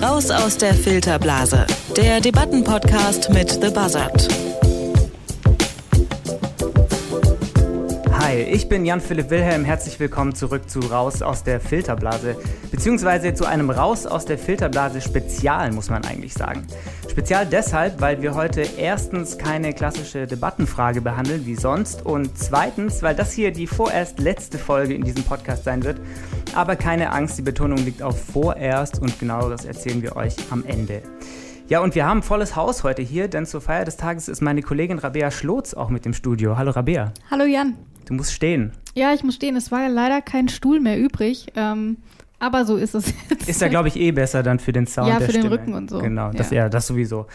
Raus aus der Filterblase, der Debattenpodcast mit The Buzzard. Hi, ich bin Jan-Philipp Wilhelm. Herzlich willkommen zurück zu Raus aus der Filterblase. Beziehungsweise zu einem Raus aus der Filterblase Spezial, muss man eigentlich sagen. Spezial deshalb, weil wir heute erstens keine klassische Debattenfrage behandeln wie sonst und zweitens, weil das hier die vorerst letzte Folge in diesem Podcast sein wird. Aber keine Angst, die Betonung liegt auf vorerst und genaueres erzählen wir euch am Ende. Ja, und wir haben volles Haus heute hier, denn zur Feier des Tages ist meine Kollegin Rabea Schlotz auch mit dem Studio. Hallo Rabea. Hallo Jan. Du musst stehen. Ja, ich muss stehen. Es war ja leider kein Stuhl mehr übrig. Ähm, aber so ist es jetzt. Ist ja, glaube ich, eh besser dann für den Sound. Ja, der für den Stimme. Rücken und so. Genau, das, Ja. ja. das sowieso.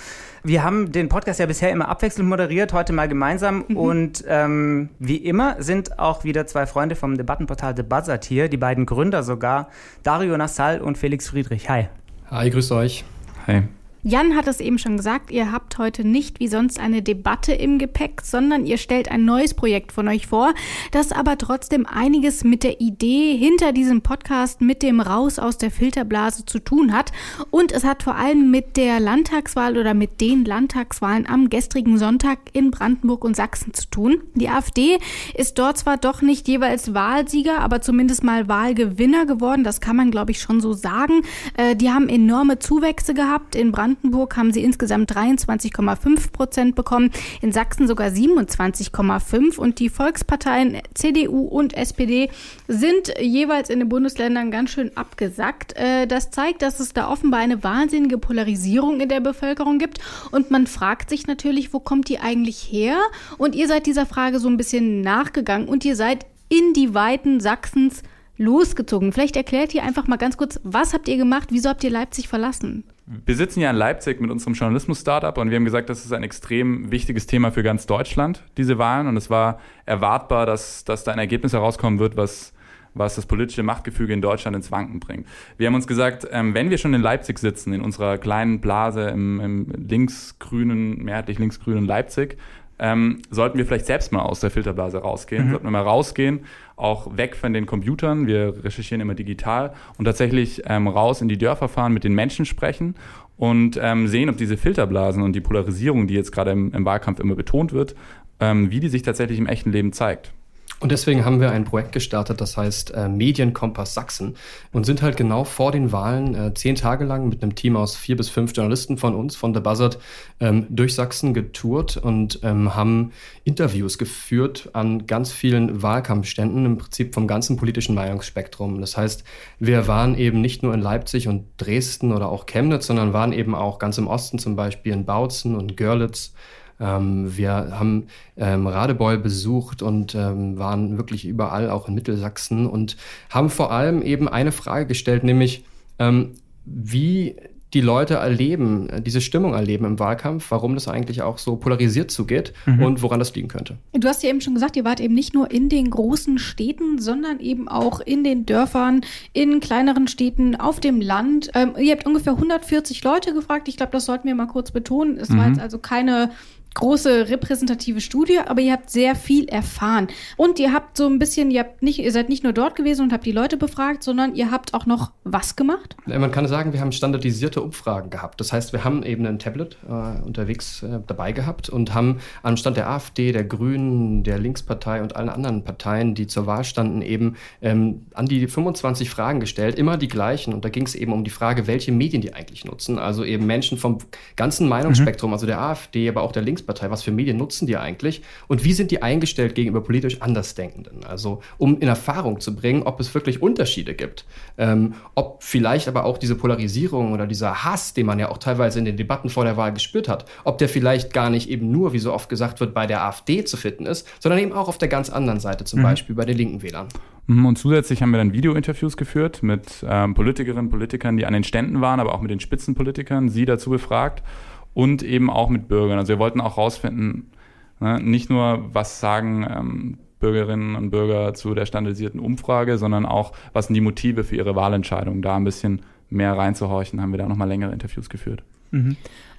Wir haben den Podcast ja bisher immer abwechselnd moderiert, heute mal gemeinsam. Mhm. Und ähm, wie immer sind auch wieder zwei Freunde vom Debattenportal The Buzzard hier, die beiden Gründer sogar, Dario Nassal und Felix Friedrich. Hi. Hi, grüßt euch. Hi. Jan hat es eben schon gesagt, ihr habt heute nicht wie sonst eine Debatte im Gepäck, sondern ihr stellt ein neues Projekt von euch vor, das aber trotzdem einiges mit der Idee hinter diesem Podcast, mit dem Raus aus der Filterblase zu tun hat. Und es hat vor allem mit der Landtagswahl oder mit den Landtagswahlen am gestrigen Sonntag in Brandenburg und Sachsen zu tun. Die AfD ist dort zwar doch nicht jeweils Wahlsieger, aber zumindest mal Wahlgewinner geworden. Das kann man, glaube ich, schon so sagen. Äh, die haben enorme Zuwächse gehabt. In Brandenburg haben sie insgesamt 23,5 Prozent bekommen, in Sachsen sogar 27,5 und die Volksparteien CDU und SPD sind jeweils in den Bundesländern ganz schön abgesackt. Äh, Das zeigt, dass es da offenbar eine wahnsinnige Polarisierung in der Bevölkerung gibt und man fragt sich natürlich, wo kommt die eigentlich her? Und ihr seid dieser Frage so ein bisschen nachgegangen und ihr seid in die Weiten Sachsens losgezogen. Vielleicht erklärt ihr einfach mal ganz kurz, was habt ihr gemacht? Wieso habt ihr Leipzig verlassen? Wir sitzen ja in Leipzig mit unserem Journalismus-Startup und wir haben gesagt, das ist ein extrem wichtiges Thema für ganz Deutschland, diese Wahlen. Und es war erwartbar, dass, dass da ein Ergebnis herauskommen wird, was, was das politische Machtgefüge in Deutschland ins Wanken bringt. Wir haben uns gesagt, ähm, wenn wir schon in Leipzig sitzen, in unserer kleinen Blase im, im linksgrünen, mehrheitlich linksgrünen Leipzig, ähm, sollten wir vielleicht selbst mal aus der Filterblase rausgehen, sollten wir mal rausgehen, auch weg von den Computern, wir recherchieren immer digital und tatsächlich ähm, raus in die Dörfer fahren, mit den Menschen sprechen und ähm, sehen, ob diese Filterblasen und die Polarisierung, die jetzt gerade im, im Wahlkampf immer betont wird, ähm, wie die sich tatsächlich im echten Leben zeigt. Und deswegen haben wir ein Projekt gestartet, das heißt äh, Medienkompass Sachsen und sind halt genau vor den Wahlen äh, zehn Tage lang mit einem Team aus vier bis fünf Journalisten von uns, von The Buzzard, ähm, durch Sachsen getourt und ähm, haben Interviews geführt an ganz vielen Wahlkampfständen, im Prinzip vom ganzen politischen Meinungsspektrum. Das heißt, wir waren eben nicht nur in Leipzig und Dresden oder auch Chemnitz, sondern waren eben auch ganz im Osten, zum Beispiel in Bautzen und Görlitz. Ähm, wir haben ähm, Radebeul besucht und ähm, waren wirklich überall, auch in Mittelsachsen und haben vor allem eben eine Frage gestellt, nämlich ähm, wie die Leute erleben, äh, diese Stimmung erleben im Wahlkampf, warum das eigentlich auch so polarisiert zugeht und woran das liegen könnte. Du hast ja eben schon gesagt, ihr wart eben nicht nur in den großen Städten, sondern eben auch in den Dörfern, in kleineren Städten, auf dem Land. Ähm, ihr habt ungefähr 140 Leute gefragt. Ich glaube, das sollten wir mal kurz betonen. Es war jetzt also keine große repräsentative Studie, aber ihr habt sehr viel erfahren. Und ihr habt so ein bisschen, ihr habt nicht, ihr seid nicht nur dort gewesen und habt die Leute befragt, sondern ihr habt auch noch was gemacht? Man kann sagen, wir haben standardisierte Umfragen gehabt. Das heißt, wir haben eben ein Tablet äh, unterwegs äh, dabei gehabt und haben anstatt der AfD, der Grünen, der Linkspartei und allen anderen Parteien, die zur Wahl standen, eben ähm, an die 25 Fragen gestellt, immer die gleichen. Und da ging es eben um die Frage, welche Medien die eigentlich nutzen. Also eben Menschen vom ganzen Meinungsspektrum, also der AfD, aber auch der Linkspartei. Was für Medien nutzen die eigentlich? Und wie sind die eingestellt gegenüber politisch Andersdenkenden? Also um in Erfahrung zu bringen, ob es wirklich Unterschiede gibt. Ähm, ob vielleicht aber auch diese Polarisierung oder dieser Hass, den man ja auch teilweise in den Debatten vor der Wahl gespürt hat, ob der vielleicht gar nicht eben nur, wie so oft gesagt wird, bei der AfD zu finden ist, sondern eben auch auf der ganz anderen Seite, zum Beispiel bei den linken Wählern. Mhm, Und zusätzlich haben wir dann Videointerviews geführt mit ähm, Politikerinnen, Politikern, die an den Ständen waren, aber auch mit den Spitzenpolitikern, sie dazu befragt und eben auch mit Bürgern. Also wir wollten auch rausfinden, ne, nicht nur, was sagen ähm, Bürgerinnen und Bürger zu der standardisierten Umfrage, sondern auch, was sind die Motive für ihre Wahlentscheidung. Da ein bisschen mehr reinzuhorchen, haben wir da nochmal längere Interviews geführt.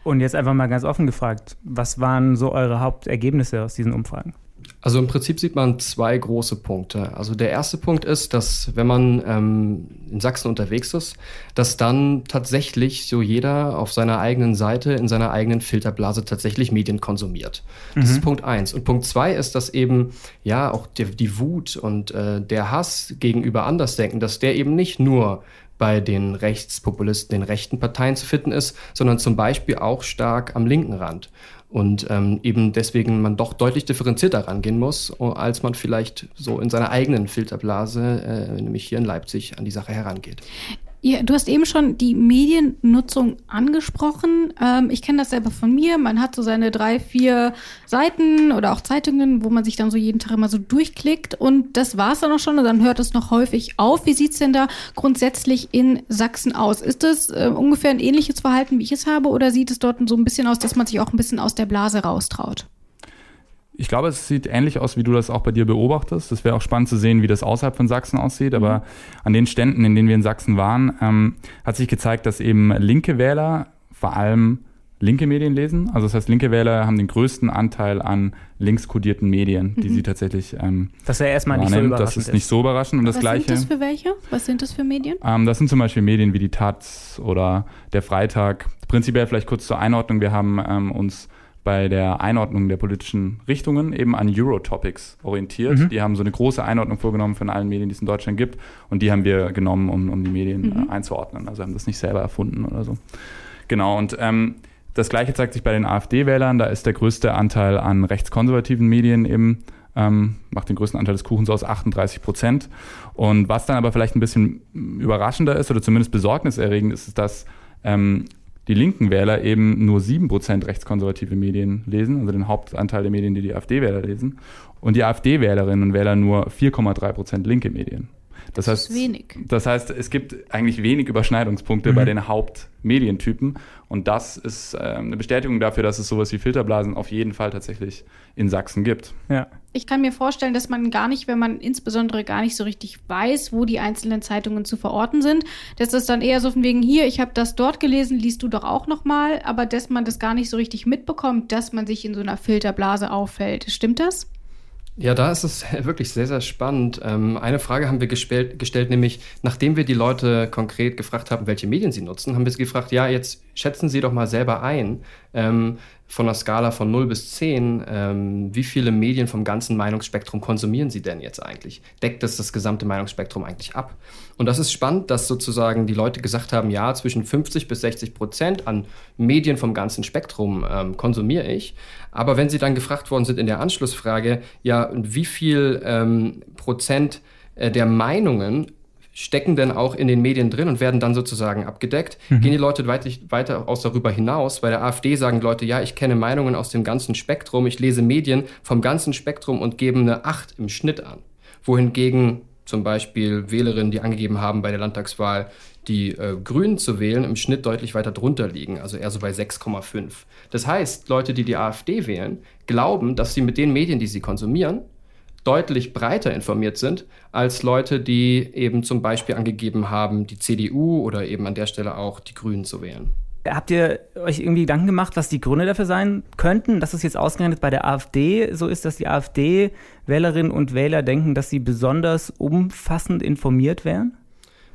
Und jetzt einfach mal ganz offen gefragt, was waren so eure Hauptergebnisse aus diesen Umfragen? Also im Prinzip sieht man zwei große Punkte. Also der erste Punkt ist, dass wenn man ähm, in Sachsen unterwegs ist, dass dann tatsächlich so jeder auf seiner eigenen Seite, in seiner eigenen Filterblase tatsächlich Medien konsumiert. Das mhm. ist Punkt eins. Und Punkt zwei ist, dass eben ja auch die, die Wut und äh, der Hass gegenüber Andersdenken, dass der eben nicht nur bei den Rechtspopulisten, den rechten Parteien zu finden ist, sondern zum Beispiel auch stark am linken Rand und ähm, eben deswegen man doch deutlich differenzierter rangehen muss, als man vielleicht so in seiner eigenen Filterblase, äh, nämlich hier in Leipzig, an die Sache herangeht. Ja, du hast eben schon die Mediennutzung angesprochen. Ähm, ich kenne das selber von mir. Man hat so seine drei, vier Seiten oder auch Zeitungen, wo man sich dann so jeden Tag immer so durchklickt. Und das war es dann auch schon und dann hört es noch häufig auf. Wie sieht's denn da grundsätzlich in Sachsen aus? Ist es äh, ungefähr ein ähnliches Verhalten, wie ich es habe, oder sieht es dort so ein bisschen aus, dass man sich auch ein bisschen aus der Blase raustraut? Ich glaube, es sieht ähnlich aus, wie du das auch bei dir beobachtest. Das wäre auch spannend zu sehen, wie das außerhalb von Sachsen aussieht. Aber mhm. an den Ständen, in denen wir in Sachsen waren, ähm, hat sich gezeigt, dass eben linke Wähler vor allem linke Medien lesen. Also das heißt, linke Wähler haben den größten Anteil an links kodierten Medien, die mhm. sie tatsächlich ähm, Das ist ja erstmal nicht so überraschend. Das ist nicht so überraschend. Und das Was Gleiche, sind das für welche? Was sind das für Medien? Ähm, das sind zum Beispiel Medien wie die Taz oder der Freitag. Prinzipiell vielleicht kurz zur Einordnung. Wir haben ähm, uns bei der Einordnung der politischen Richtungen eben an Eurotopics orientiert. Mhm. Die haben so eine große Einordnung vorgenommen von allen Medien, die es in Deutschland gibt. Und die haben wir genommen, um, um die Medien mhm. äh, einzuordnen. Also haben das nicht selber erfunden oder so. Genau, und ähm, das Gleiche zeigt sich bei den AfD-Wählern. Da ist der größte Anteil an rechtskonservativen Medien eben, ähm, macht den größten Anteil des Kuchens aus, 38 Prozent. Und was dann aber vielleicht ein bisschen überraschender ist oder zumindest besorgniserregend ist, ist, dass ähm, die linken Wähler eben nur 7% rechtskonservative Medien lesen, also den Hauptanteil der Medien, die die AfD-Wähler lesen, und die AfD-Wählerinnen und Wähler nur 4,3% linke Medien. Das, das heißt, wenig. Das heißt, es gibt eigentlich wenig Überschneidungspunkte mhm. bei den Hauptmedientypen. Und das ist äh, eine Bestätigung dafür, dass es sowas wie Filterblasen auf jeden Fall tatsächlich in Sachsen gibt. Ja. Ich kann mir vorstellen, dass man gar nicht, wenn man insbesondere gar nicht so richtig weiß, wo die einzelnen Zeitungen zu verorten sind, dass es dann eher so von wegen hier, ich habe das dort gelesen, liest du doch auch noch mal, aber dass man das gar nicht so richtig mitbekommt, dass man sich in so einer Filterblase auffällt. Stimmt das? Ja, da ist es wirklich sehr, sehr spannend. Ähm, eine Frage haben wir gestellt, gestellt, nämlich nachdem wir die Leute konkret gefragt haben, welche Medien sie nutzen, haben wir sie gefragt, ja, jetzt schätzen Sie doch mal selber ein, ähm, von einer Skala von 0 bis 10, ähm, wie viele Medien vom ganzen Meinungsspektrum konsumieren Sie denn jetzt eigentlich? Deckt das das gesamte Meinungsspektrum eigentlich ab? Und das ist spannend, dass sozusagen die Leute gesagt haben, ja, zwischen 50 bis 60 Prozent an Medien vom ganzen Spektrum ähm, konsumiere ich. Aber wenn sie dann gefragt worden sind in der Anschlussfrage, ja, wie viel ähm, Prozent äh, der Meinungen stecken denn auch in den Medien drin und werden dann sozusagen abgedeckt. Mhm. Gehen die Leute weit, weiter aus darüber hinaus? Bei der AfD sagen die Leute, ja, ich kenne Meinungen aus dem ganzen Spektrum, ich lese Medien vom ganzen Spektrum und gebe eine 8 im Schnitt an. Wohingegen zum Beispiel Wählerinnen, die angegeben haben bei der Landtagswahl, die äh, Grünen zu wählen, im Schnitt deutlich weiter drunter liegen, also eher so bei 6,5. Das heißt, Leute, die die AfD wählen, glauben, dass sie mit den Medien, die sie konsumieren, deutlich breiter informiert sind als Leute, die eben zum Beispiel angegeben haben, die CDU oder eben an der Stelle auch die Grünen zu wählen. Habt ihr euch irgendwie Gedanken gemacht, was die Gründe dafür sein könnten, dass es jetzt ausgerechnet bei der AfD so ist, dass die AfD-Wählerinnen und Wähler denken, dass sie besonders umfassend informiert wären?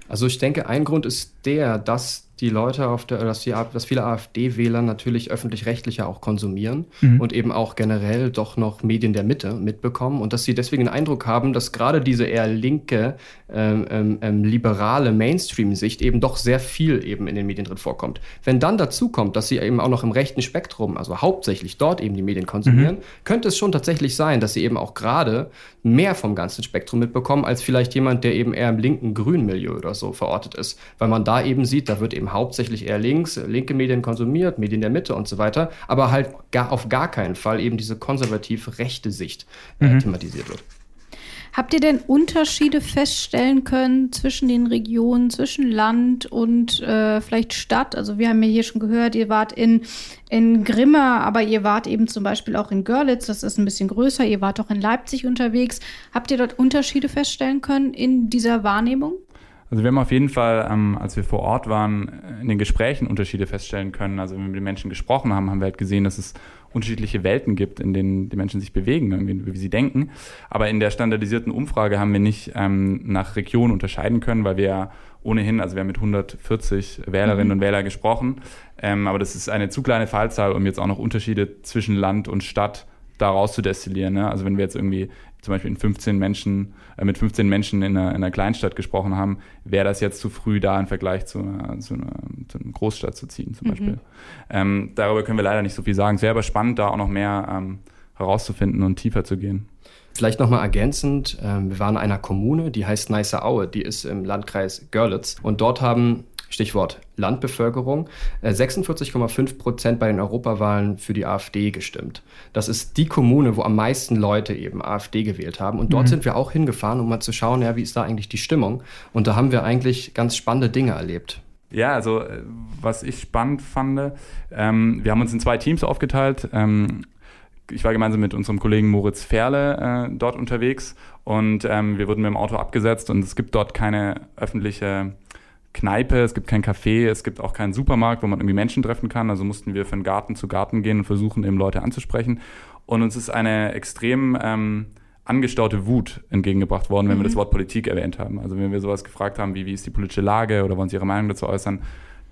Also ich denke, ein Grund ist der, dass die Leute auf der, dass, die, dass viele AfD-Wähler natürlich öffentlich-rechtliche auch konsumieren mhm. und eben auch generell doch noch Medien der Mitte mitbekommen und dass sie deswegen den Eindruck haben, dass gerade diese eher linke, ähm, ähm, ähm, liberale Mainstream-Sicht eben doch sehr viel eben in den Medien drin vorkommt. Wenn dann dazu kommt, dass sie eben auch noch im rechten Spektrum, also hauptsächlich dort eben die Medien konsumieren, mhm. könnte es schon tatsächlich sein, dass sie eben auch gerade mehr vom ganzen Spektrum mitbekommen, als vielleicht jemand, der eben eher im linken grünen Milieu oder so verortet ist. Weil man da eben sieht, da wird eben hauptsächlich eher links, linke Medien konsumiert, Medien der Mitte und so weiter, aber halt gar, auf gar keinen Fall eben diese konservativ rechte Sicht äh, mhm. thematisiert wird. Habt ihr denn Unterschiede feststellen können zwischen den Regionen, zwischen Land und äh, vielleicht Stadt? Also wir haben ja hier schon gehört, ihr wart in, in Grimma, aber ihr wart eben zum Beispiel auch in Görlitz, das ist ein bisschen größer, ihr wart auch in Leipzig unterwegs. Habt ihr dort Unterschiede feststellen können in dieser Wahrnehmung? Also wir haben auf jeden Fall, ähm, als wir vor Ort waren, in den Gesprächen Unterschiede feststellen können. Also wenn wir mit den Menschen gesprochen haben, haben wir halt gesehen, dass es unterschiedliche Welten gibt, in denen die Menschen sich bewegen, irgendwie, wie sie denken. Aber in der standardisierten Umfrage haben wir nicht ähm, nach Region unterscheiden können, weil wir ja ohnehin, also wir haben mit 140 Wählerinnen mhm. und Wählern gesprochen, ähm, aber das ist eine zu kleine Fallzahl, um jetzt auch noch Unterschiede zwischen Land und Stadt daraus zu destillieren. Ne? Also wenn wir jetzt irgendwie zum Beispiel in 15 Menschen, äh, mit 15 Menschen in einer, in einer, Kleinstadt gesprochen haben, wäre das jetzt zu früh da im Vergleich zu einer, zu einer, zu einer Großstadt zu ziehen zum mhm. Beispiel. Ähm, darüber können wir leider nicht so viel sagen. Es wäre aber spannend, da auch noch mehr ähm, herauszufinden und tiefer zu gehen. Vielleicht nochmal ergänzend, ähm, wir waren in einer Kommune, die heißt Neiße Aue, die ist im Landkreis Görlitz. Und dort haben Stichwort Landbevölkerung, 46,5 äh, Prozent bei den Europawahlen für die AfD gestimmt. Das ist die Kommune, wo am meisten Leute eben AfD gewählt haben. Und dort mhm. sind wir auch hingefahren, um mal zu schauen, ja, wie ist da eigentlich die Stimmung. Und da haben wir eigentlich ganz spannende Dinge erlebt. Ja, also äh, was ich spannend fand, ähm, wir haben uns in zwei Teams aufgeteilt. Ähm, ich war gemeinsam mit unserem Kollegen Moritz Ferle äh, dort unterwegs und ähm, wir wurden mit dem Auto abgesetzt und es gibt dort keine öffentliche Kneipe, es gibt kein Café, es gibt auch keinen Supermarkt, wo man irgendwie Menschen treffen kann. Also mussten wir von Garten zu Garten gehen und versuchen, eben Leute anzusprechen. Und uns ist eine extrem ähm, angestaute Wut entgegengebracht worden, wenn mhm. wir das Wort Politik erwähnt haben. Also wenn wir sowas gefragt haben, wie, wie ist die politische Lage oder wollen Sie Ihre Meinung dazu äußern,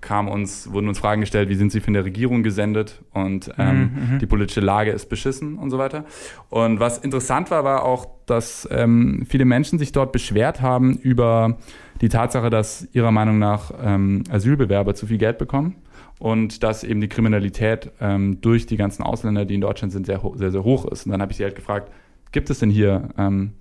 kam uns, wurden uns Fragen gestellt, wie sind Sie von der Regierung gesendet und ähm, mhm, mhm. die politische Lage ist beschissen und so weiter. Und was interessant war, war auch, dass ähm, viele Menschen sich dort beschwert haben über die Tatsache, dass ihrer Meinung nach ähm, Asylbewerber zu viel Geld bekommen und dass eben die Kriminalität ähm, durch die ganzen Ausländer, die in Deutschland sind, sehr, sehr, sehr hoch ist. Und dann habe ich sie halt gefragt, gibt es denn hier ähm,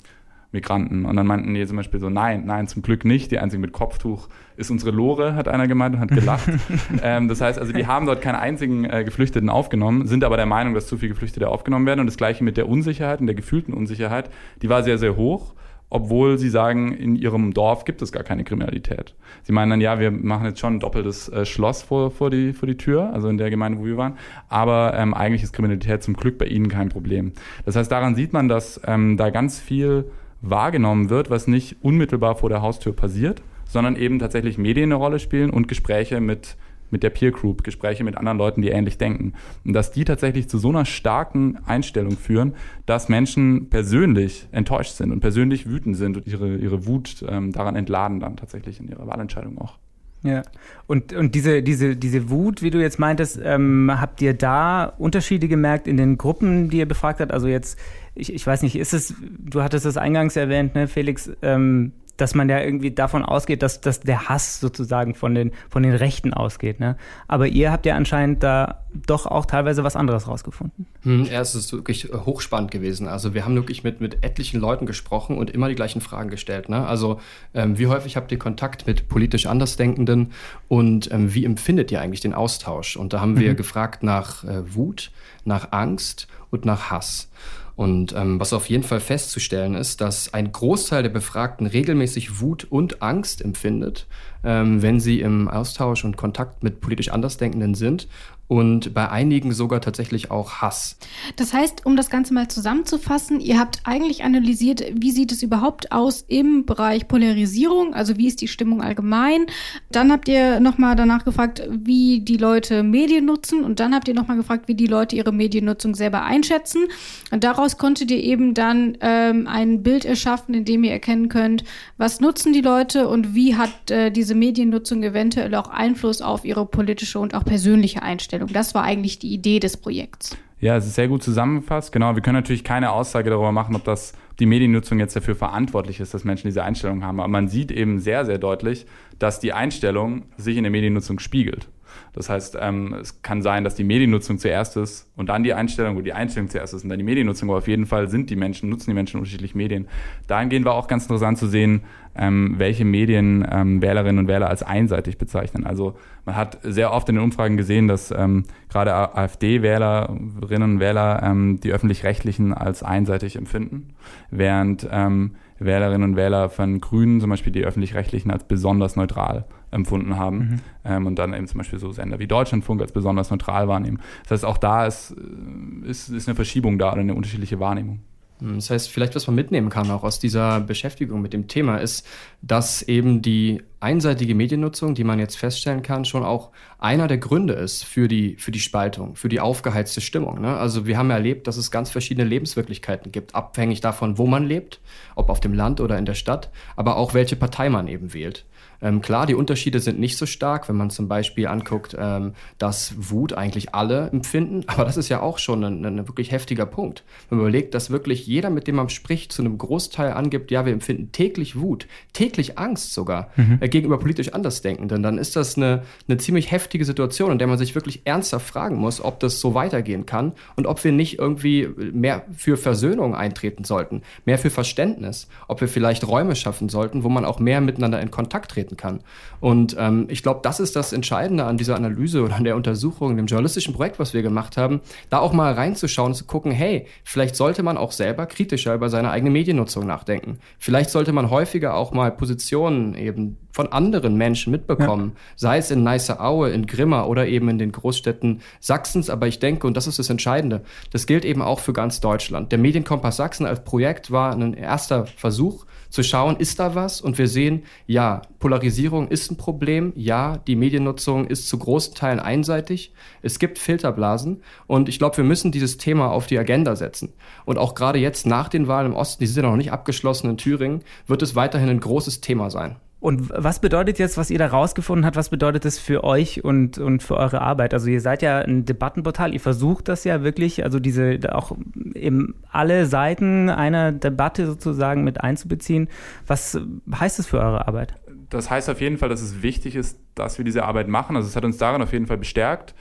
Migranten? Und dann meinten die zum Beispiel so, nein, nein, zum Glück nicht. Die einzige mit Kopftuch ist unsere Lore, hat einer gemeint und hat gelacht. ähm, das heißt also, die haben dort keine einzigen äh, Geflüchteten aufgenommen, sind aber der Meinung, dass zu viele Geflüchtete aufgenommen werden. Und das gleiche mit der Unsicherheit und der gefühlten Unsicherheit, die war sehr, sehr hoch obwohl sie sagen, in ihrem Dorf gibt es gar keine Kriminalität. Sie meinen dann, ja, wir machen jetzt schon ein doppeltes äh, Schloss vor, vor, die, vor die Tür, also in der Gemeinde, wo wir waren, aber ähm, eigentlich ist Kriminalität zum Glück bei ihnen kein Problem. Das heißt, daran sieht man, dass ähm, da ganz viel wahrgenommen wird, was nicht unmittelbar vor der Haustür passiert, sondern eben tatsächlich Medien eine Rolle spielen und Gespräche mit mit der Peer Group, Gespräche mit anderen Leuten, die ähnlich denken. Und dass die tatsächlich zu so einer starken Einstellung führen, dass Menschen persönlich enttäuscht sind und persönlich wütend sind und ihre, ihre Wut ähm, daran entladen dann tatsächlich in ihrer Wahlentscheidung auch. Ja, und, und diese, diese, diese Wut, wie du jetzt meintest, ähm, habt ihr da Unterschiede gemerkt in den Gruppen, die ihr befragt habt? Also jetzt, ich, ich weiß nicht, ist es, du hattest es eingangs erwähnt, ne, Felix, ähm, dass man ja irgendwie davon ausgeht, dass, dass der Hass sozusagen von den, von den Rechten ausgeht. Ne? Aber ihr habt ja anscheinend da doch auch teilweise was anderes rausgefunden. Hm, ja, es ist wirklich äh, hochspannend gewesen. Also wir haben wirklich mit, mit etlichen Leuten gesprochen und immer die gleichen Fragen gestellt. Ne? Also ähm, wie häufig habt ihr Kontakt mit politisch Andersdenkenden und ähm, wie empfindet ihr eigentlich den Austausch? Und da haben wir mhm. gefragt nach äh, Wut, nach Angst und nach Hass. Und ähm, was auf jeden Fall festzustellen ist, dass ein Großteil der Befragten regelmäßig Wut und Angst empfindet, ähm, wenn sie im Austausch und Kontakt mit politisch Andersdenkenden sind und bei einigen sogar tatsächlich auch Hass. Das heißt, um das Ganze mal zusammenzufassen, ihr habt eigentlich analysiert, wie sieht es überhaupt aus im Bereich Polarisierung, also wie ist die Stimmung allgemein. Dann habt ihr nochmal danach gefragt, wie die Leute Medien nutzen und dann habt ihr nochmal gefragt, wie die Leute ihre Mediennutzung selber einschätzen. Und daraus konntet ihr eben dann ähm, ein Bild erschaffen, in dem ihr erkennen könnt, was nutzen die Leute und wie hat äh, diese Mediennutzung eventuell auch Einfluss auf ihre politische und auch persönliche Einstellung. Einstellung. Das war eigentlich die Idee des Projekts. Ja, es ist sehr gut zusammengefasst. Genau, wir können natürlich keine Aussage darüber machen, ob das die Mediennutzung jetzt dafür verantwortlich ist, dass Menschen diese Einstellung haben. Aber man sieht eben sehr, sehr deutlich, dass die Einstellung sich in der Mediennutzung spiegelt. Das heißt, ähm, es kann sein, dass die Mediennutzung zuerst ist und dann die Einstellung, wo die Einstellung zuerst ist und dann die Mediennutzung. Aber auf jeden Fall sind die Menschen, nutzen die Menschen unterschiedlich Medien. Dahingehend war auch ganz interessant zu sehen, ähm, welche Medien ähm, Wählerinnen und Wähler als einseitig bezeichnen. Also man hat sehr oft in den Umfragen gesehen, dass ähm, gerade AfD-Wählerinnen und Wähler ähm, die öffentlich-rechtlichen als einseitig empfinden, während ähm, Wählerinnen und Wähler von Grünen zum Beispiel die öffentlich-rechtlichen als besonders neutral empfunden haben mhm. ähm, und dann eben zum Beispiel so Sender wie Deutschlandfunk als besonders neutral wahrnehmen. Das heißt, auch da ist, äh, ist, ist eine Verschiebung da oder eine unterschiedliche Wahrnehmung. Das heißt, vielleicht was man mitnehmen kann auch aus dieser Beschäftigung mit dem Thema ist, dass eben die einseitige Mediennutzung, die man jetzt feststellen kann, schon auch einer der Gründe ist für die, für die Spaltung, für die aufgeheizte Stimmung. Ne? Also wir haben erlebt, dass es ganz verschiedene Lebenswirklichkeiten gibt, abhängig davon, wo man lebt, ob auf dem Land oder in der Stadt, aber auch welche Partei man eben wählt. Ähm, klar, die Unterschiede sind nicht so stark, wenn man zum Beispiel anguckt, ähm, dass Wut eigentlich alle empfinden, aber das ist ja auch schon ein, ein, wirklich heftiger Punkt. Wenn man überlegt, dass wirklich jeder, mit dem man spricht, zu einem Großteil angibt, ja, wir empfinden täglich Wut, täglich Angst sogar mhm. äh, gegenüber politisch Andersdenkenden, dann ist das eine, eine ziemlich heftige Situation, in der man sich wirklich ernsthaft fragen muss, ob das so weitergehen kann und ob wir nicht irgendwie mehr für Versöhnung eintreten sollten, mehr für Verständnis, ob wir vielleicht Räume schaffen sollten, wo man auch mehr miteinander in Kontakt treten treten kann. Und ähm, ich glaube, das ist das Entscheidende an dieser Analyse oder an der Untersuchung, dem journalistischen Projekt, was wir gemacht haben, da auch mal reinzuschauen zu gucken, hey, vielleicht sollte man auch selber kritischer über seine eigene Mediennutzung nachdenken. Vielleicht sollte man häufiger auch mal Positionen eben von anderen Menschen mitbekommen, ja. sei es in Neiße-Aue, in Grimma oder eben in den Großstädten Sachsens. Aber ich denke, und das ist das Entscheidende, das gilt eben auch für ganz Deutschland. Der Medienkompass Sachsen als Projekt war ein erster Versuch, zu schauen, ist da was? Und wir sehen, ja, Polarisierung ist ein Problem. Ja, die Mediennutzung ist zu großen Teilen einseitig. Es gibt Filterblasen. Und ich glaube, wir müssen dieses Thema auf die Agenda setzen. Und auch gerade jetzt nach den Wahlen im Osten, die sind ja noch nicht abgeschlossen in Thüringen, wird es weiterhin ein großes Thema sein. Und was bedeutet jetzt, was ihr da rausgefunden habt, was bedeutet das für euch und, und für eure Arbeit? Also ihr seid ja ein Debattenportal, ihr versucht das ja wirklich, also diese auch eben alle Seiten einer Debatte sozusagen mit einzubeziehen. Was heißt das für eure Arbeit? Das heißt auf jeden Fall, dass es wichtig ist, dass wir diese Arbeit machen. Also es hat uns darin auf jeden Fall bestärkt.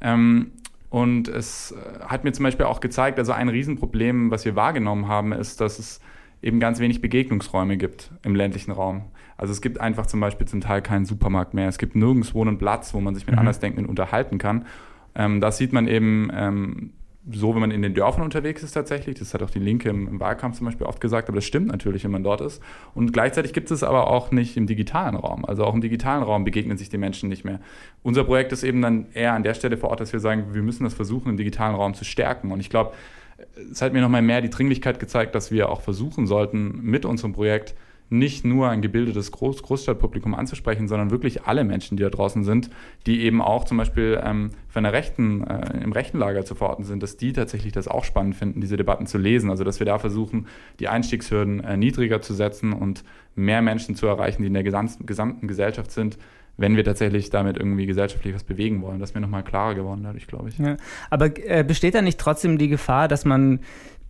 Ähm, und es hat mir zum Beispiel auch gezeigt, also ein Riesenproblem, was wir wahrgenommen haben, ist, dass es eben ganz wenig Begegnungsräume gibt im ländlichen Raum. Also es gibt einfach zum Beispiel zum Teil keinen Supermarkt mehr. Es gibt nirgendwo einen Platz, wo man sich mit mhm. Andersdenkenden unterhalten kann. Ähm, das sieht man eben ähm, so, wenn man in den Dörfern unterwegs ist tatsächlich. Das hat auch die Linke im, im, Wahlkampf zum Beispiel oft gesagt, aber das stimmt natürlich, wenn man dort ist. Und gleichzeitig gibt es aber auch nicht im digitalen Raum. Also auch im digitalen Raum begegnen sich die Menschen nicht mehr. Unser Projekt ist eben dann eher an der Stelle vor Ort, dass wir sagen, wir müssen das versuchen, im digitalen Raum zu stärken. Und ich glaube, es hat mir nochmal mehr die Dringlichkeit gezeigt, dass wir auch versuchen sollten, mit unserem Projekt nicht nur ein gebildetes Groß Großstadtpublikum anzusprechen, sondern wirklich alle Menschen, die da draußen sind, die eben auch zum Beispiel ähm, von der rechten, äh, im rechten Lager zu verorten sind, dass die tatsächlich das auch spannend finden, diese Debatten zu lesen. Also dass wir da versuchen, die Einstiegshürden äh, niedriger zu setzen und mehr Menschen zu erreichen, die in der gesamten, gesamten Gesellschaft sind, wenn wir tatsächlich damit irgendwie gesellschaftlich was bewegen wollen. Das ist mir nochmal klarer geworden dadurch, glaube ich. Ja, aber äh, besteht da nicht trotzdem die Gefahr, dass man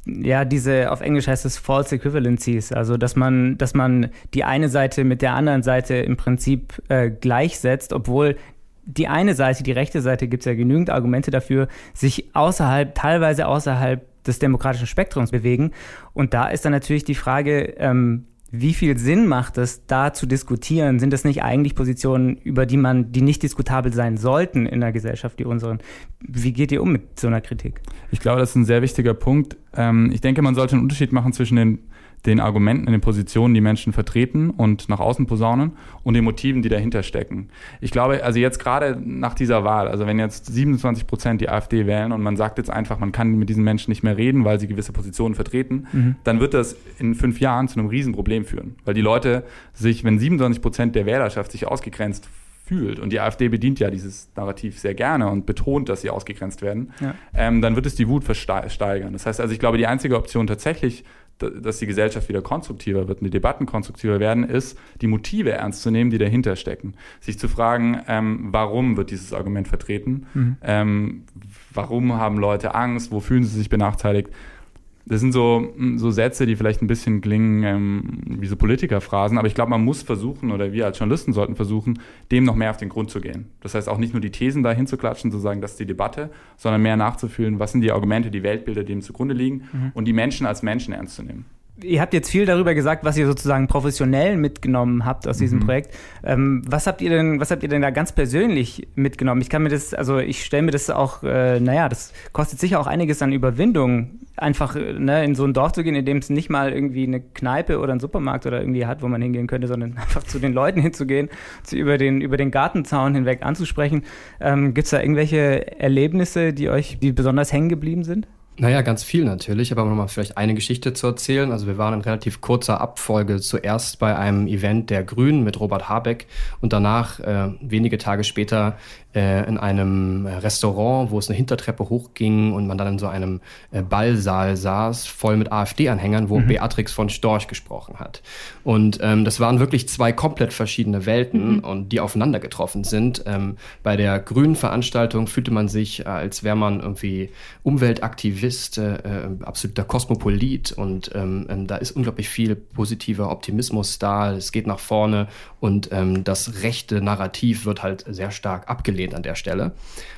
ja, diese, auf Englisch heißt es False Equivalencies, also dass man, dass man die eine Seite mit der anderen Seite im Prinzip äh, gleichsetzt, obwohl die eine Seite, die rechte Seite, gibt es ja genügend Argumente dafür, sich außerhalb, teilweise außerhalb des demokratischen Spektrums bewegen. Und da ist dann natürlich die Frage, ähm, wie viel Sinn macht es, da zu diskutieren? Sind das nicht eigentlich Positionen, über die man, die nicht diskutabel sein sollten in einer Gesellschaft wie unseren? Wie geht ihr um mit so einer Kritik? Ich glaube, das ist ein sehr wichtiger Punkt. Ähm, ich denke, man sollte einen Unterschied machen zwischen den den Argumenten, den Positionen, die Menschen vertreten und nach außen posaunen und den Motiven, die dahinter stecken. Ich glaube, also jetzt gerade nach dieser Wahl, also wenn jetzt 27 Prozent die AfD wählen und man sagt jetzt einfach, man kann mit diesen Menschen nicht mehr reden, weil sie gewisse Positionen vertreten, mhm. dann wird das in fünf Jahren zu einem Riesenproblem führen. Weil die Leute sich, wenn 27 Prozent der Wählerschaft sich ausgegrenzt fühlt, und die AfD bedient ja dieses Narrativ sehr gerne und betont, dass sie ausgegrenzt werden, ja. ähm, dann wird es die Wut versteigern. Das heißt also, ich glaube, die einzige Option tatsächlich dass die Gesellschaft wieder konstruktiver wird und die Debatten konstruktiver werden, ist, die Motive ernst zu nehmen, die dahinter stecken. Sich zu fragen, ähm, warum wird dieses Argument vertreten? Mhm. Ähm, warum haben Leute Angst? Wo fühlen sie sich benachteiligt? Das sind so, hm, so Sätze, die vielleicht ein bisschen klingen ähm, wie so Politikerphrasen, aber ich glaube, man muss versuchen, oder wir als Journalisten sollten versuchen, dem noch mehr auf den Grund zu gehen. Das heißt auch nicht nur die Thesen da hinzuklatschen, zu sagen, das ist die Debatte, sondern mehr nachzufühlen, was sind die Argumente, die Weltbilder, die dem zugrunde liegen mhm. und die Menschen als Menschen ernst zu nehmen ihr habt jetzt viel darüber gesagt, was ihr sozusagen professionell mitgenommen habt aus diesem mhm. Projekt. Ähm, was habt ihr denn, was habt ihr denn da ganz persönlich mitgenommen? Ich kann mir das, also ich stelle mir das auch, äh, naja, das kostet sicher auch einiges an Überwindung, einfach ne, in so ein Dorf zu gehen, in dem es nicht mal irgendwie eine Kneipe oder einen Supermarkt oder irgendwie hat, wo man hingehen könnte, sondern einfach zu den Leuten hinzugehen, sie über den, über den Gartenzaun hinweg anzusprechen. Ähm, Gibt es da irgendwelche Erlebnisse, die euch, die besonders hängen geblieben sind? Naja, ganz viel natürlich, aber nochmal vielleicht eine Geschichte zu erzählen. Also wir waren in relativ kurzer Abfolge zuerst bei einem Event der Grünen mit Robert Habeck und danach äh, wenige Tage später äh, in einem Restaurant, wo es eine Hintertreppe hochging und man dann in so einem äh, Ballsaal saß, voll mit AfD-Anhängern, wo mhm. Beatrix von Storch gesprochen hat. Und ähm, das waren wirklich zwei komplett verschiedene Welten mhm. und die aufeinander getroffen sind. Ähm, bei der grünen Veranstaltung fühlte man sich, äh, als wäre man irgendwie Umweltaktivist, äh, äh, absoluter Kosmopolit und ähm, ähm, da ist unglaublich viel positiver Optimismus da. Es geht nach vorne und ähm, das rechte Narrativ wird halt sehr stark abgelehnt abgelehnt an der Stelle.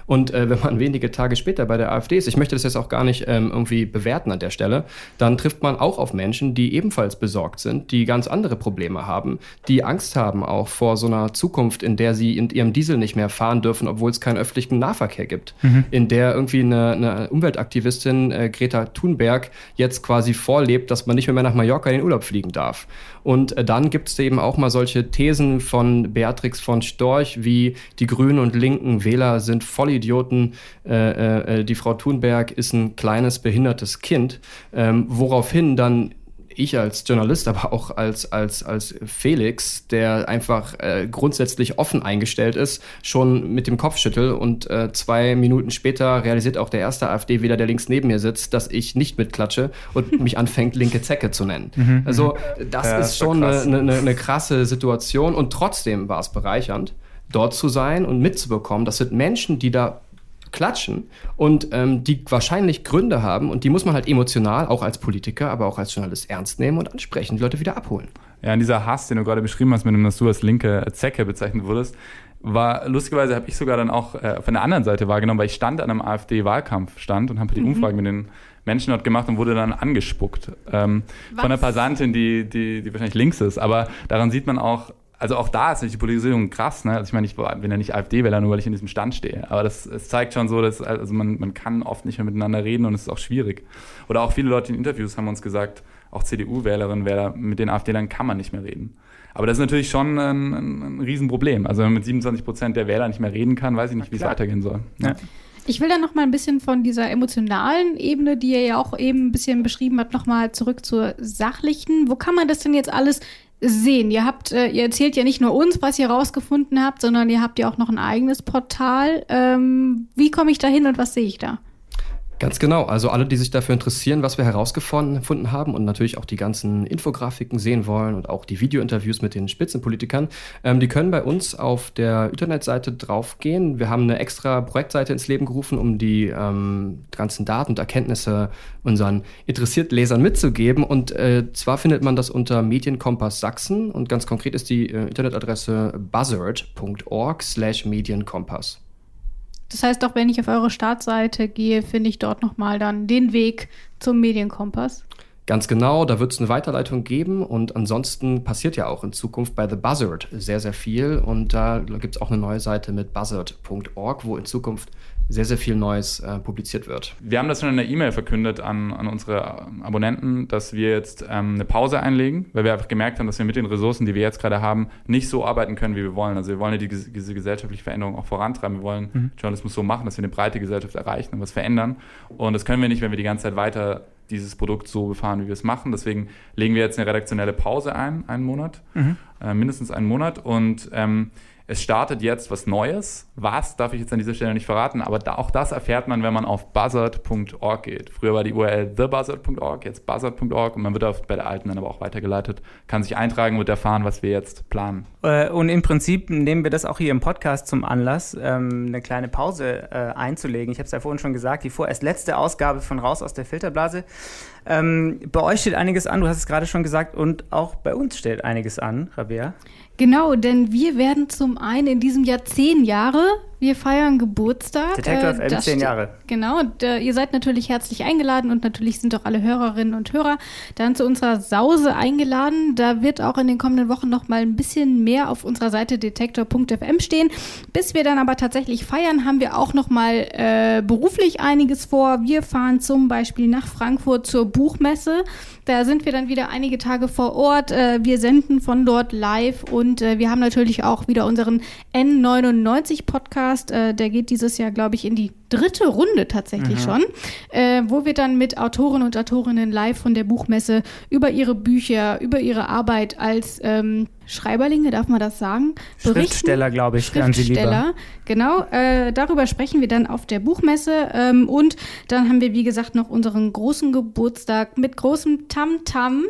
Und äh, wenn man wenige Tage später bei der AfD ist, ich möchte das jetzt auch gar nicht ähm, irgendwie bewerten an der Stelle, dann trifft man auch auf Menschen, die ebenfalls besorgt sind, die ganz andere Probleme haben, die Angst haben auch vor so einer Zukunft, in der sie in ihrem Diesel nicht mehr fahren dürfen, obwohl es keinen öffentlichen Nahverkehr gibt, mhm. in der irgendwie eine, eine Umweltaktivistin äh, Greta Thunberg jetzt quasi vorlebt, dass man nicht mehr nach Mallorca in den Urlaub fliegen darf. Und äh, dann gibt es eben auch mal solche Thesen von Beatrix von Storch, wie die Grünen und linken Wähler sind Vollidioten, äh, äh, die Frau Thunberg ist ein kleines behindertes Kind, ähm, woraufhin dann ich als Journalist, aber auch als, als, als Felix, der einfach äh, grundsätzlich offen eingestellt ist, schon mit dem Kopf schüttel und äh, zwei Minuten später realisiert auch der erste AfD-Wähler, der links neben mir sitzt, dass ich nicht mitklatsche und mich anfängt, linke Zecke zu nennen. Mhm. Also das ja, ist schon eine, eine, eine krasse Situation und trotzdem war es bereichernd dort zu sein und mitzubekommen. Das sind Menschen, die da klatschen und ähm, die wahrscheinlich Gründe haben und die muss man halt emotional, auch als Politiker, aber auch als Journalist ernst nehmen und ansprechen, die Leute wieder abholen. Ja, und dieser Hass, den du gerade beschrieben hast, mit dem, dass du als linke Zecke bezeichnet wurdest, war lustigerweise habe ich sogar dann auch äh, von der anderen Seite wahrgenommen, weil ich stand an einem AfD-Wahlkampfstand und habe die mhm. Umfrage mit den Menschen dort gemacht und wurde dann angespuckt ähm, von einer Passantin, die, die, die wahrscheinlich links ist. Aber daran sieht man auch, also auch da ist natürlich die Polarisierung krass. Ne? Also ich meine, ich bin ja nicht AfD-Wähler, nur weil ich in diesem Stand stehe. Aber das, es zeigt schon so, dass also man, man kann oft nicht mehr miteinander reden und es ist auch schwierig. Oder auch viele Leute in Interviews haben uns gesagt, auch CDU-Wählerinnen, Wähler, mit den AfD-Lern kann man nicht mehr reden. Aber das ist natürlich schon ein, ein, ein Riesenproblem. Also wenn man mit 27 Prozent der Wähler nicht mehr reden kann, weiß ich nicht, wie es weitergehen soll. Ja. Ich will dann noch mal ein bisschen von dieser emotionalen Ebene, die ihr ja auch eben ein bisschen beschrieben habt, noch mal zurück zur sachlichen. Wo kann man das denn jetzt alles sehen. Ihr habt, äh, ihr erzählt ja nicht nur uns, was ihr rausgefunden habt, sondern ihr habt ja auch noch ein eigenes Portal. Ähm, wie komme ich da hin und was sehe ich da? Ganz genau. Also alle, die sich dafür interessieren, was wir herausgefunden haben und natürlich auch die ganzen Infografiken sehen wollen und auch die Videointerviews mit den Spitzenpolitikern, ähm, die können bei uns auf der Internetseite draufgehen. Wir haben eine extra Projektseite ins Leben gerufen, um die ähm, ganzen Daten und Erkenntnisse unseren interessierten Lesern mitzugeben. Und äh, zwar findet man das unter Medienkompass Sachsen und ganz konkret ist die äh, Internetadresse buzzard.org slash Medienkompass. Das heißt, auch wenn ich auf eure Startseite gehe, finde ich dort nochmal dann den Weg zum Medienkompass. Ganz genau, da wird es eine Weiterleitung geben und ansonsten passiert ja auch in Zukunft bei The Buzzard sehr, sehr viel und da gibt es auch eine neue Seite mit buzzard.org, wo in Zukunft sehr, sehr viel Neues äh, publiziert wird. Wir haben das schon in der E-Mail verkündet an, an unsere Abonnenten, dass wir jetzt ähm, eine Pause einlegen, weil wir einfach gemerkt haben, dass wir mit den Ressourcen, die wir jetzt gerade haben, nicht so arbeiten können, wie wir wollen. Also wir wollen ja die, diese gesellschaftliche Veränderung auch vorantreiben. Wir wollen mhm. Journalismus so machen, dass wir eine breite Gesellschaft erreichen und was verändern. Und das können wir nicht, wenn wir die ganze Zeit weiter dieses Produkt so befahren, wie wir es machen. Deswegen legen wir jetzt eine redaktionelle Pause ein, einen Monat, mhm. äh, mindestens einen Monat. Und ähm, es startet jetzt was Neues. Was darf ich jetzt an dieser Stelle nicht verraten, aber da, auch das erfährt man, wenn man auf buzzard.org geht. Früher war die URL thebuzzard.org, jetzt buzzard.org und man wird auf, bei der alten dann aber auch weitergeleitet, kann sich eintragen und erfahren, was wir jetzt planen. Äh, und im Prinzip nehmen wir das auch hier im Podcast zum Anlass, ähm, eine kleine Pause äh, einzulegen. Ich habe es ja vorhin schon gesagt, die vorerst letzte Ausgabe von Raus aus der Filterblase. Ähm, bei euch steht einiges an, du hast es gerade schon gesagt, und auch bei uns steht einiges an, Rabea. Genau, denn wir werden zum einen in diesem Jahr zehn Jahre wir feiern Geburtstag. Detektor FM äh, zehn Jahre. Genau, und äh, ihr seid natürlich herzlich eingeladen und natürlich sind auch alle Hörerinnen und Hörer dann zu unserer Sause eingeladen. Da wird auch in den kommenden Wochen noch mal ein bisschen mehr auf unserer Seite detektor.fm stehen. Bis wir dann aber tatsächlich feiern, haben wir auch noch mal äh, beruflich einiges vor. Wir fahren zum Beispiel nach Frankfurt zur Buchmesse. Da sind wir dann wieder einige Tage vor Ort. Äh, wir senden von dort live und äh, wir haben natürlich auch wieder unseren N99 Podcast Podcast. Äh, der geht dieses Jahr, glaube ich, in die dritte Runde tatsächlich mhm. schon, äh, wo wir dann mit Autoren und Autorinnen live von der Buchmesse über ihre Bücher, über ihre Arbeit als ähm, Schreiberlinge, darf man das sagen? Berichten. Schriftsteller, glaube ich, Schriftsteller, genau. Äh, darüber sprechen wir dann auf der Buchmesse. Ähm, und dann haben wir, wie gesagt, noch unseren großen Geburtstag mit großem Tamtam. -Tam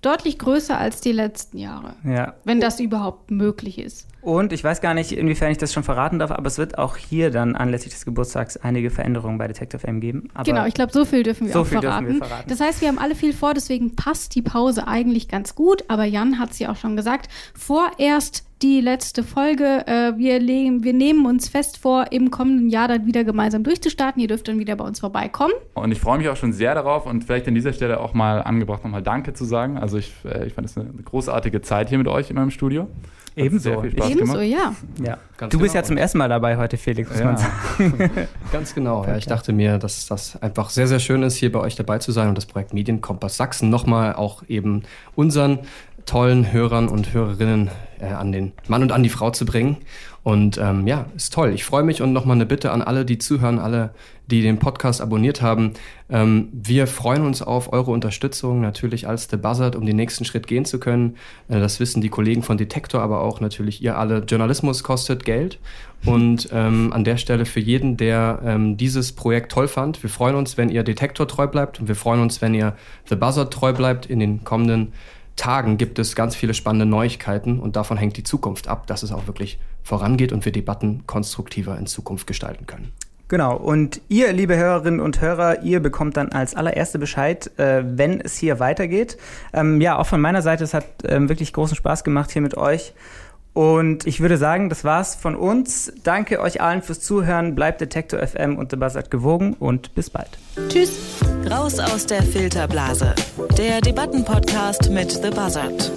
deutlich größer als die letzten Jahre. Ja. Wenn das überhaupt möglich ist. Und ich weiß gar nicht, inwiefern ich das schon verraten darf, aber es wird auch hier dann anlässlich des Geburtstags einige Veränderungen bei Detective M geben. Aber genau, ich glaube, so viel dürfen wir so auch verraten. Wir verraten. Das heißt, wir haben alle viel vor, deswegen passt die Pause eigentlich ganz gut. Aber Jan hat es ja auch schon gesagt, vorerst die letzte Folge. Äh, wir, legen, wir nehmen uns fest vor, im kommenden Jahr dann wieder gemeinsam durchzustarten. Ihr dürft dann wieder bei uns vorbeikommen. Und ich freue mich auch schon sehr darauf und vielleicht an dieser Stelle auch mal angebracht, nochmal Danke zu sagen. Also ich, äh, ich fand es eine großartige Zeit hier mit euch in meinem Studio. Ebenso. Ebenso, ja. ja. du genau. bist ja zum ersten Mal dabei heute, Felix, muss ja. man sagen. Ganz genau. Ja, ich dachte mir, dass das einfach sehr, sehr schön ist, hier bei euch dabei zu sein und das Projekt Medienkompass Sachsen nochmal auch eben unseren tollen Hörern und Hörerinnen äh, an den Mann und an die Frau zu bringen. Und ähm, ja, ist toll. Ich freue mich und nochmal eine Bitte an alle, die zuhören, alle, die den Podcast abonniert haben. Ähm, wir freuen uns auf eure Unterstützung, natürlich als The Buzzard, um den nächsten Schritt gehen zu können. Äh, das wissen die Kollegen von Detektor, aber auch natürlich ihr alle. Journalismus kostet Geld. Und ähm, an der Stelle für jeden, der ähm, dieses Projekt toll fand, wir freuen uns, wenn ihr Detektor treu bleibt und wir freuen uns, wenn ihr The Buzzard treu bleibt in den kommenden Tagen gibt es ganz viele spannende Neuigkeiten und davon hängt die Zukunft ab, dass es auch wirklich vorangeht und wir Debatten konstruktiver in Zukunft gestalten können. Genau, und ihr, liebe Hörerinnen und Hörer, ihr bekommt dann als allererste Bescheid, äh, wenn es hier weitergeht. Ähm, ja, auch von meiner Seite, es hat ähm, wirklich großen Spaß gemacht hier mit euch. Und ich würde sagen, das war's von uns. Danke euch allen fürs Zuhören. Bleibt Detektor FM und The Buzzard gewogen und bis bald. Tschüss. Raus aus der Filterblase. Der Debattenpodcast mit The Buzzard.